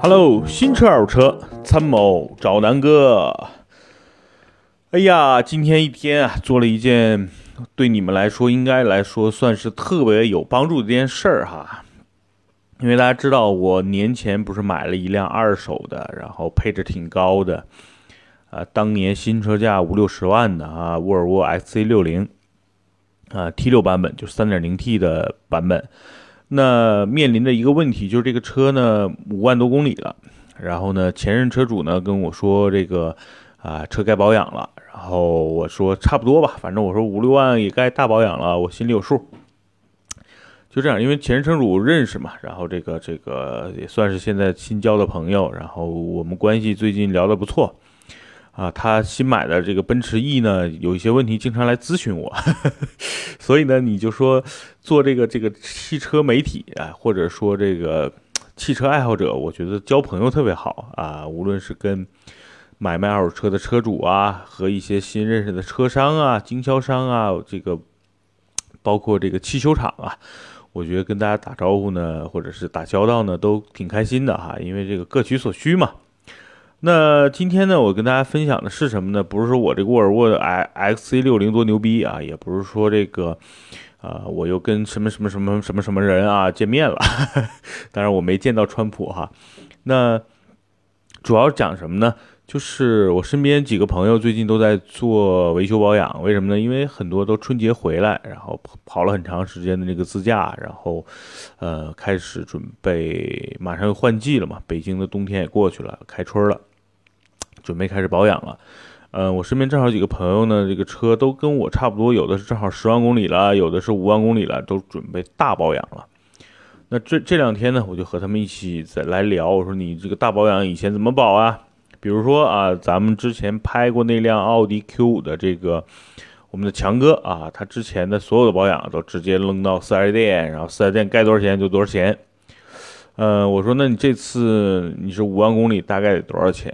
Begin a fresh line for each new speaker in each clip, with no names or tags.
Hello，新车二手车参谋找南哥。哎呀，今天一天啊，做了一件对你们来说应该来说算是特别有帮助的一件事儿哈。因为大家知道，我年前不是买了一辆二手的，然后配置挺高的，啊，当年新车价五六十万的啊，沃尔沃 XC60，啊，T 六版本就是三点零 T 的版本。那面临的一个问题就是这个车呢五万多公里了，然后呢前任车主呢跟我说这个啊车该保养了，然后我说差不多吧，反正我说五六万也该大保养了，我心里有数。就这样，因为前任车主认识嘛，然后这个这个也算是现在新交的朋友，然后我们关系最近聊得不错。啊，他新买的这个奔驰 E 呢，有一些问题，经常来咨询我，所以呢，你就说做这个这个汽车媒体啊，或者说这个汽车爱好者，我觉得交朋友特别好啊，无论是跟买卖二手车的车主啊，和一些新认识的车商啊、经销商啊，这个包括这个汽修厂啊，我觉得跟大家打招呼呢，或者是打交道呢，都挺开心的哈，因为这个各取所需嘛。那今天呢，我跟大家分享的是什么呢？不是说我这个沃尔沃的 X C 六零多牛逼啊，也不是说这个，啊，我又跟什么什么什么什么什么人啊见面了。当然我没见到川普哈。那主要讲什么呢？就是我身边几个朋友最近都在做维修保养，为什么呢？因为很多都春节回来，然后跑了很长时间的那个自驾，然后，呃，开始准备马上又换季了嘛，北京的冬天也过去了，开春了。准备开始保养了，嗯，我身边正好几个朋友呢，这个车都跟我差不多，有的是正好十万公里了，有的是五万公里了，都准备大保养了。那这这两天呢，我就和他们一起再来聊，我说你这个大保养以前怎么保啊？比如说啊，咱们之前拍过那辆奥迪 Q5 的这个我们的强哥啊，他之前的所有的保养都直接扔到四 S 店，然后四 S 店该多少钱就多少钱。嗯，我说那你这次你是五万公里，大概得多少钱？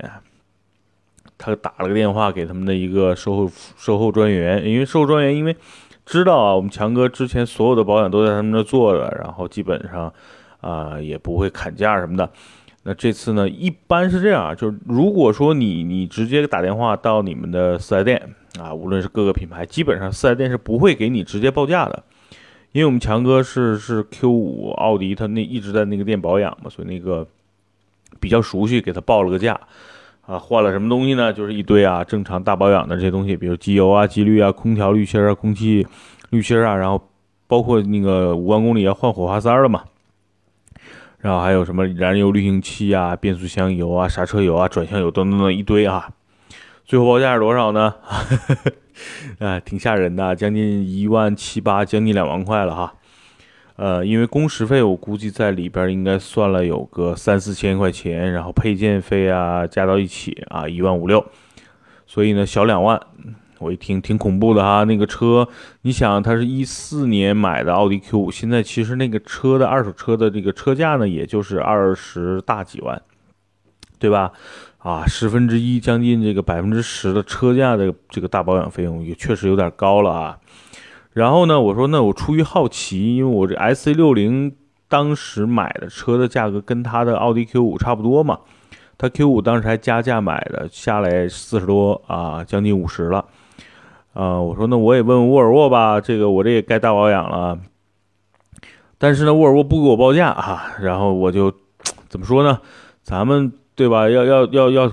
他打了个电话给他们的一个售后售后专员，因为售后专员因为知道啊，我们强哥之前所有的保养都在他们那做的，然后基本上啊也不会砍价什么的。那这次呢，一般是这样，就是如果说你你直接打电话到你们的四 S 店啊，无论是各个品牌，基本上四 S 店是不会给你直接报价的，因为我们强哥是是 Q 五奥迪，他那一直在那个店保养嘛，所以那个比较熟悉，给他报了个价。啊，换了什么东西呢？就是一堆啊，正常大保养的这些东西，比如机油啊、机滤啊、空调滤芯啊、空气滤芯啊，然后包括那个五万公里要换火花塞了嘛，然后还有什么燃油滤清器啊、变速箱油啊、刹车油啊、转向油等等等一堆啊。最后报价是多少呢？啊，挺吓人的，将近一万七八，将近两万块了哈。呃，因为工时费我估计在里边应该算了有个三四千块钱，然后配件费啊加到一起啊一万五六，所以呢小两万，我一听挺恐怖的哈。那个车，你想它是一四年买的奥迪 Q 五，现在其实那个车的二手车的这个车价呢，也就是二十大几万，对吧？啊，十分之一，将近这个百分之十的车价的这个大保养费用也确实有点高了啊。然后呢，我说那我出于好奇，因为我这 S C 六零当时买的车的价格跟它的奥迪 Q 五差不多嘛，它 Q 五当时还加价买的，下来四十多啊，将近五十了。啊，我说那我也问问沃尔沃吧，这个我这也该大保养了。但是呢，沃尔沃不给我报价啊，然后我就怎么说呢？咱们对吧？要要要要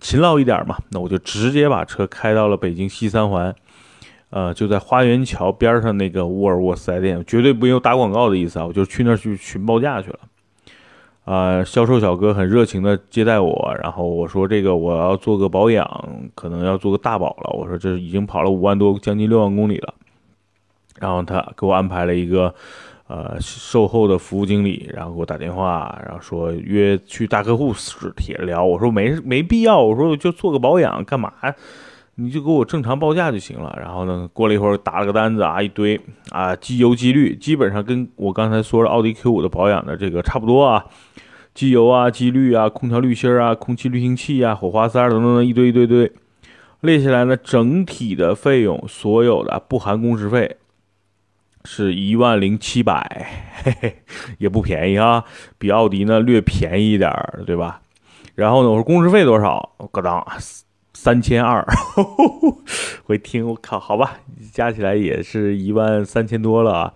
勤劳一点嘛，那我就直接把车开到了北京西三环。呃，就在花园桥边上那个沃尔沃四 S 店，绝对没有打广告的意思啊！我就去那儿去询报价去了。啊，销售小哥很热情的接待我，然后我说这个我要做个保养，可能要做个大保了。我说这已经跑了五万多，将近六万公里了。然后他给我安排了一个呃售后的服务经理，然后给我打电话，然后说约去大客户室铁聊。我说没没必要，我说就做个保养干嘛？你就给我正常报价就行了。然后呢，过了一会儿打了个单子啊，一堆啊，机油机滤基本上跟我刚才说的奥迪 Q 五的保养的这个差不多啊，机油啊、机滤啊、空调滤芯啊、空气滤清器啊、火花塞等等等一堆一堆堆，列下来呢，整体的费用所有的不含工时费是一万零七百，嘿嘿，也不便宜啊，比奥迪呢略便宜一点儿，对吧？然后呢，我说工时费多少？咯当，三千二。我一听，我靠，好吧，加起来也是一万三千多了啊。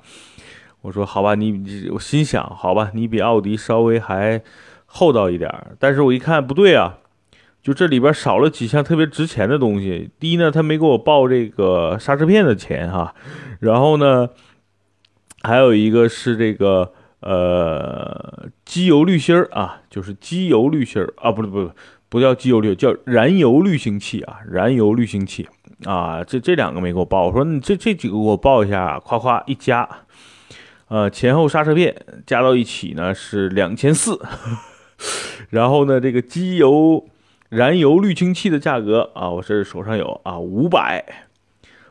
我说好吧，你我心想，好吧，你比奥迪稍微还厚道一点儿。但是我一看不对啊，就这里边少了几项特别值钱的东西。第一呢，他没给我报这个刹车片的钱哈，然后呢，还有一个是这个。呃，机油滤芯儿啊，就是机油滤芯儿啊，不是不是不叫机油滤，叫燃油滤清器啊，燃油滤清器啊，这这两个没给我报，我说你这这几个给我报一下，夸夸一加，呃，前后刹车片加到一起呢是两千四，然后呢这个机油燃油滤清器的价格啊，我这手上有啊五百。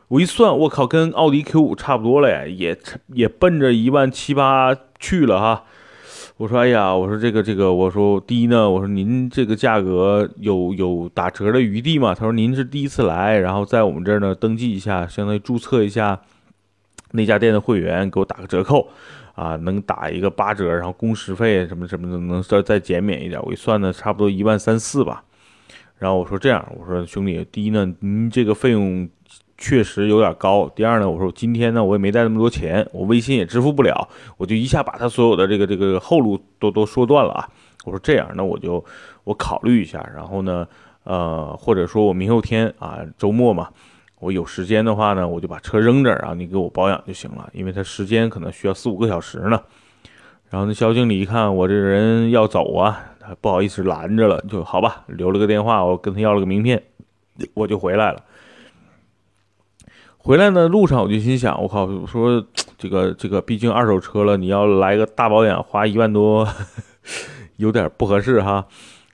我一算，我靠，跟奥迪 Q 五差不多了呀，也也奔着一万七八去了哈。我说，哎呀，我说这个这个，我说第一呢，我说您这个价格有有打折的余地吗？他说您是第一次来，然后在我们这儿呢登记一下，相当于注册一下那家店的会员，给我打个折扣啊，能打一个八折，然后工时费什么什么的能再再减免一点。我一算呢，差不多一万三四吧。然后我说这样，我说兄弟，第一呢，您这个费用。确实有点高。第二呢，我说今天呢，我也没带那么多钱，我微信也支付不了，我就一下把他所有的这个这个后路都都说断了啊。我说这样，那我就我考虑一下，然后呢，呃，或者说我明后天啊，周末嘛，我有时间的话呢，我就把车扔这儿啊，你给我保养就行了，因为他时间可能需要四五个小时呢。然后那肖经理一看我这人要走啊，他不好意思拦着了，就好吧，留了个电话，我跟他要了个名片，我就回来了。回来呢，路上我就心想，我靠，我说 这个这个，毕竟二手车了，你要来个大保养，花一万多，有点不合适哈。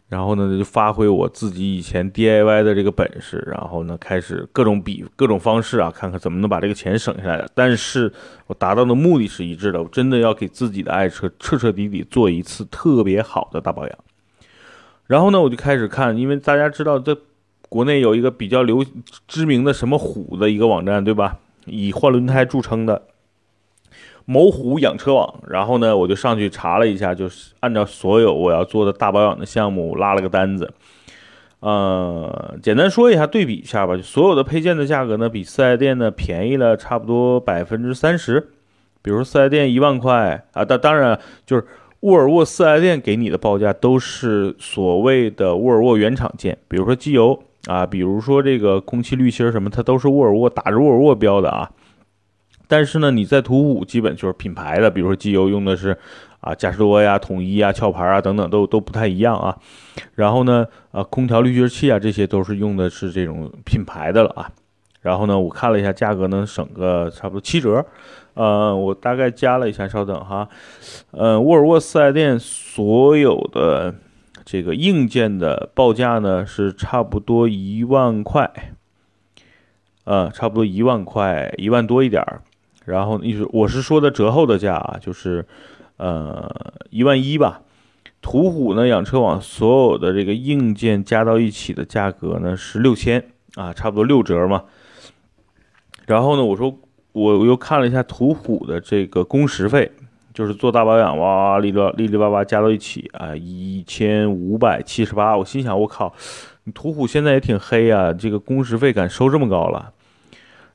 然后呢，就发挥我自己以前 DIY 的这个本事，然后呢，开始各种比各种方式啊，看看怎么能把这个钱省下来。但是我达到的目的是一致的，我真的要给自己的爱车彻彻底底做一次特别好的大保养。然后呢，我就开始看，因为大家知道在。国内有一个比较流知名的什么虎的一个网站，对吧？以换轮胎著称的某虎养车网。然后呢，我就上去查了一下，就是按照所有我要做的大保养的项目拉了个单子。呃，简单说一下，对比一下吧。所有的配件的价格呢，比四 S 店呢便宜了差不多百分之三十。比如四 S 店一万块啊，当当然就是沃尔沃四 S 店给你的报价都是所谓的沃尔沃原厂件，比如说机油。啊，比如说这个空气滤芯什么，它都是沃尔沃打着沃尔沃标的啊。但是呢，你在途虎基本就是品牌的，比如说机油用的是啊嘉实多呀、统一啊、壳牌啊等等，都都不太一样啊。然后呢，呃，空调滤芯器啊，这些都是用的是这种品牌的了啊。然后呢，我看了一下价格，能省个差不多七折。呃，我大概加了一下，稍等哈。呃，沃尔沃四 S 店所有的。这个硬件的报价呢是差不多一万块，呃，差不多一万块，一万多一点儿。然后你说我是说的折后的价啊，就是呃一万一吧。途虎呢养车网所有的这个硬件加到一起的价格呢是六千啊，差不多六折嘛。然后呢，我说我又看了一下途虎的这个工时费。就是做大保养，哇哇哩哩哩哩哇哇加到一起啊，一千五百七十八。我心想，我靠，你途虎现在也挺黑啊，这个工时费敢收这么高了？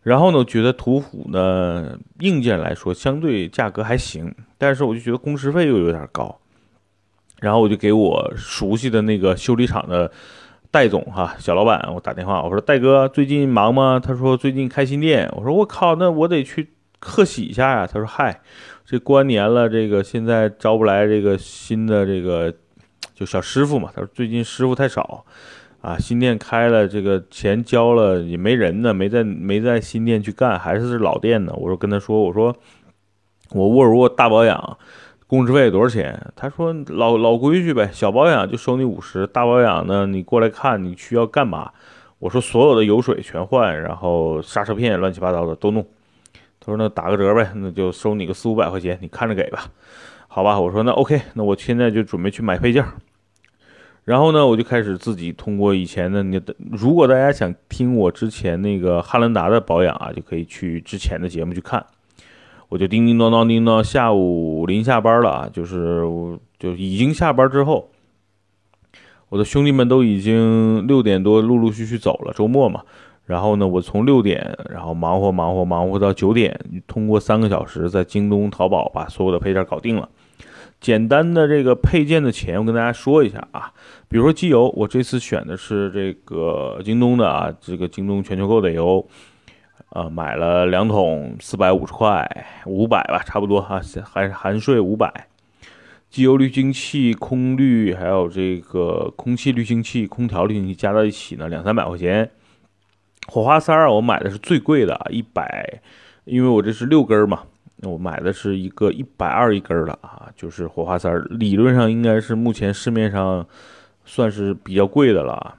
然后呢，觉得途虎呢硬件来说相对价格还行，但是我就觉得工时费又有点高。然后我就给我熟悉的那个修理厂的戴总哈小老板，我打电话，我说戴哥最近忙吗？他说最近开新店。我说我靠，那我得去贺喜一下呀。他说嗨。这过完年了，这个现在招不来这个新的这个就小师傅嘛。他说最近师傅太少，啊，新店开了，这个钱交了也没人呢，没在没在新店去干，还是老店呢。我说跟他说，我说我沃尔沃大保养工时费多少钱？他说老老规矩呗，小保养就收你五十，大保养呢你过来看你需要干嘛？我说所有的油水全换，然后刹车片乱七八糟的都弄。他说：“那打个折呗，那就收你个四五百块钱，你看着给吧，好吧。”我说：“那 OK，那我现在就准备去买配件。”然后呢，我就开始自己通过以前的那，如果大家想听我之前那个汉兰达的保养啊，就可以去之前的节目去看。我就叮叮当当叮当，下午临下班了啊，就是就已经下班之后，我的兄弟们都已经六点多陆陆续续走了，周末嘛。然后呢，我从六点，然后忙活忙活忙活到九点，通过三个小时在京东、淘宝把所有的配件搞定了。简单的这个配件的钱，我跟大家说一下啊。比如说机油，我这次选的是这个京东的啊，这个京东全球购的油，啊，买了两桶，四百五十块，五百吧，差不多哈，还含税五百。机油滤清器、空滤，还有这个空气滤清器、空调滤清器加到一起呢，两三百块钱。火花塞儿我买的是最贵的，一百，因为我这是六根嘛。我买的是一个一百二一根的啊，就是火花塞儿，理论上应该是目前市面上算是比较贵的了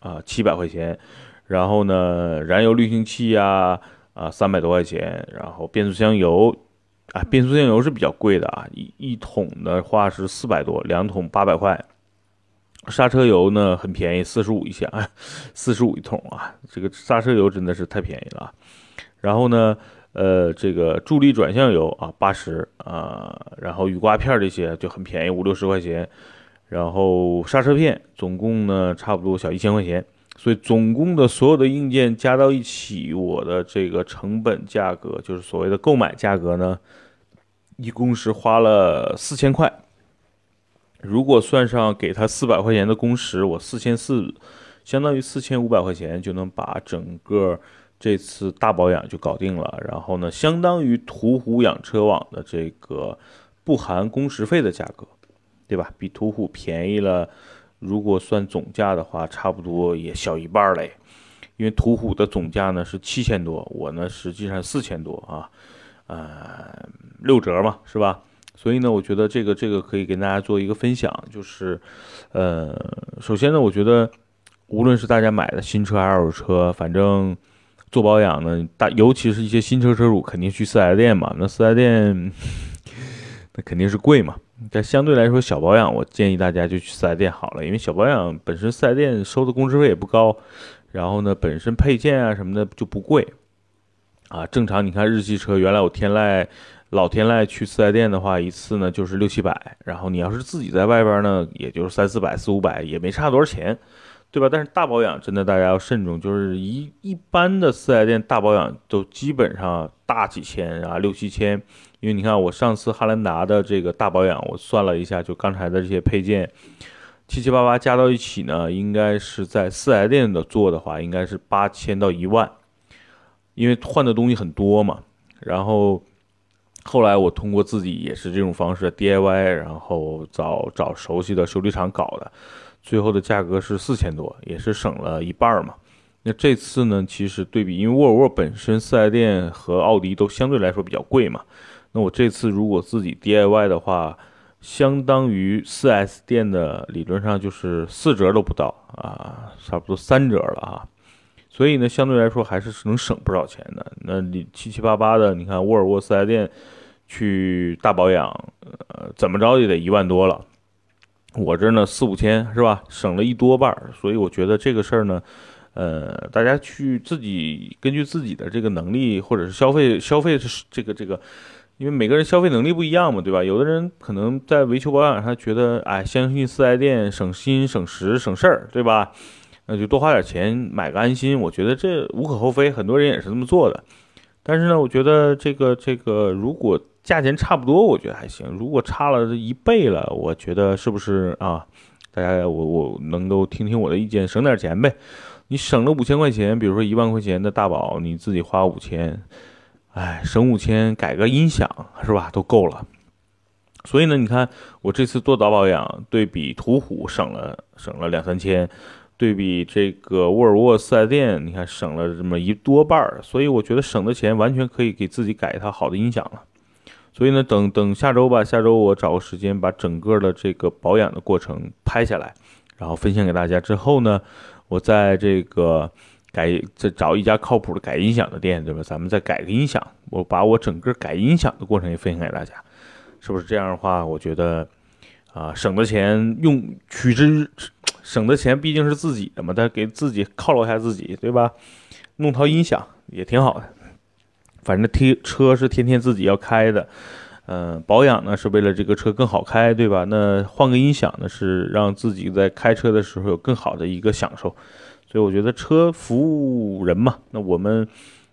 啊，七百块钱。然后呢，燃油滤清器呀，啊，三百多块钱。然后变速箱油，啊，变速箱油是比较贵的啊，一一桶的话是四百多，两桶八百块。刹车油呢很便宜，四十五一箱，四十五一桶啊，这个刹车油真的是太便宜了。然后呢？呃，这个助力转向油啊，八十啊，然后雨刮片这些就很便宜，五六十块钱。然后刹车片总共呢，差不多小一千块钱。所以总共的所有的硬件加到一起，我的这个成本价格，就是所谓的购买价格呢，一共是花了四千块。如果算上给他四百块钱的工时，我四千四，相当于四千五百块钱就能把整个。这次大保养就搞定了，然后呢，相当于途虎养车网的这个不含工时费的价格，对吧？比途虎便宜了，如果算总价的话，差不多也小一半嘞。因为途虎的总价呢是七千多，我呢实际上四千多啊，呃，六折嘛，是吧？所以呢，我觉得这个这个可以跟大家做一个分享，就是，呃，首先呢，我觉得无论是大家买的新车还是、二手车，反正。做保养呢，大尤其是一些新车车主肯定去四 S 店嘛，那四 S 店那肯定是贵嘛。但相对来说，小保养我建议大家就去四 S 店好了，因为小保养本身四 S 店收的工时费也不高，然后呢，本身配件啊什么的就不贵啊。正常你看日系车，原来我天籁老天籁去四 S 店的话，一次呢就是六七百，然后你要是自己在外边呢，也就是三四百、四五百，也没差多少钱。对吧？但是大保养真的大家要慎重，就是一一般的四 S 店大保养都基本上大几千啊，六七千。因为你看我上次汉兰达的这个大保养，我算了一下，就刚才的这些配件，七七八八加到一起呢，应该是在四 S 店的做的话，应该是八千到一万，因为换的东西很多嘛。然后后来我通过自己也是这种方式 DIY，然后找找熟悉的修理厂搞的。最后的价格是四千多，也是省了一半嘛。那这次呢，其实对比，因为沃尔沃本身四 S 店和奥迪都相对来说比较贵嘛。那我这次如果自己 DIY 的话，相当于四 S 店的理论上就是四折都不到啊，差不多三折了啊。所以呢，相对来说还是能省不少钱的。那你七七八八的，你看沃尔沃四 S 店去大保养，呃，怎么着也得一万多了。我这呢四五千是吧，省了一多半儿，所以我觉得这个事儿呢，呃，大家去自己根据自己的这个能力或者是消费消费是这个这个，因为每个人消费能力不一样嘛，对吧？有的人可能在维修保养上觉得，哎，相信四 S 店省心省时省事儿，对吧？那就多花点钱买个安心，我觉得这无可厚非，很多人也是这么做的。但是呢，我觉得这个这个如果。价钱差不多，我觉得还行。如果差了一倍了，我觉得是不是啊？大家我我能够听听我的意见，省点钱呗。你省了五千块钱，比如说一万块钱的大保，你自己花五千，哎，省五千改个音响是吧，都够了。所以呢，你看我这次做早保养，对比途虎省了省了两三千，对比这个沃尔沃四 S 店，你看省了这么一多半儿。所以我觉得省的钱完全可以给自己改一套好的音响了。所以呢，等等下周吧，下周我找个时间把整个的这个保养的过程拍下来，然后分享给大家。之后呢，我在这个改再找一家靠谱的改音响的店，对吧？咱们再改个音响，我把我整个改音响的过程也分享给大家，是不是这样的话？我觉得啊，省的钱用取之，省的钱毕竟是自己的嘛，但给自己犒劳一下自己，对吧？弄套音响也挺好的。反正天车是天天自己要开的，嗯，保养呢是为了这个车更好开，对吧？那换个音响呢是让自己在开车的时候有更好的一个享受。所以我觉得车服务人嘛，那我们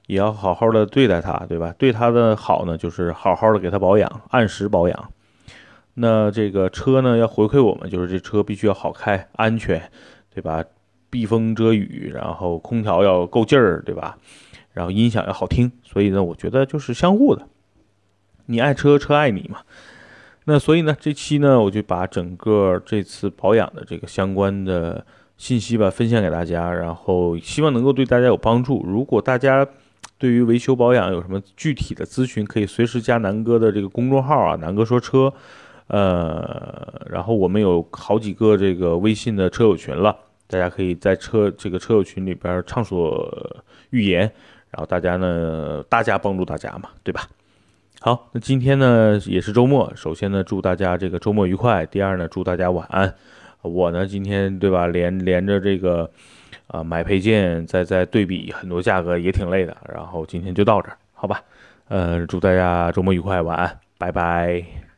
也要好好的对待它，对吧？对它的好呢，就是好好的给它保养，按时保养。那这个车呢，要回馈我们，就是这车必须要好开、安全，对吧？避风遮雨，然后空调要够劲儿，对吧？然后音响要好听。所以呢，我觉得就是相互的，你爱车，车爱你嘛。那所以呢，这期呢，我就把整个这次保养的这个相关的信息吧，分享给大家，然后希望能够对大家有帮助。如果大家对于维修保养有什么具体的咨询，可以随时加南哥的这个公众号啊，南哥说车。呃，然后我们有好几个这个微信的车友群了，大家可以在车这个车友群里边畅所欲言，然后大家呢，大家帮助大家嘛，对吧？好，那今天呢也是周末，首先呢祝大家这个周末愉快，第二呢祝大家晚安。我呢今天对吧连连着这个啊买配件，再再对比很多价格也挺累的，然后今天就到这儿，好吧？呃，祝大家周末愉快，晚安，拜拜。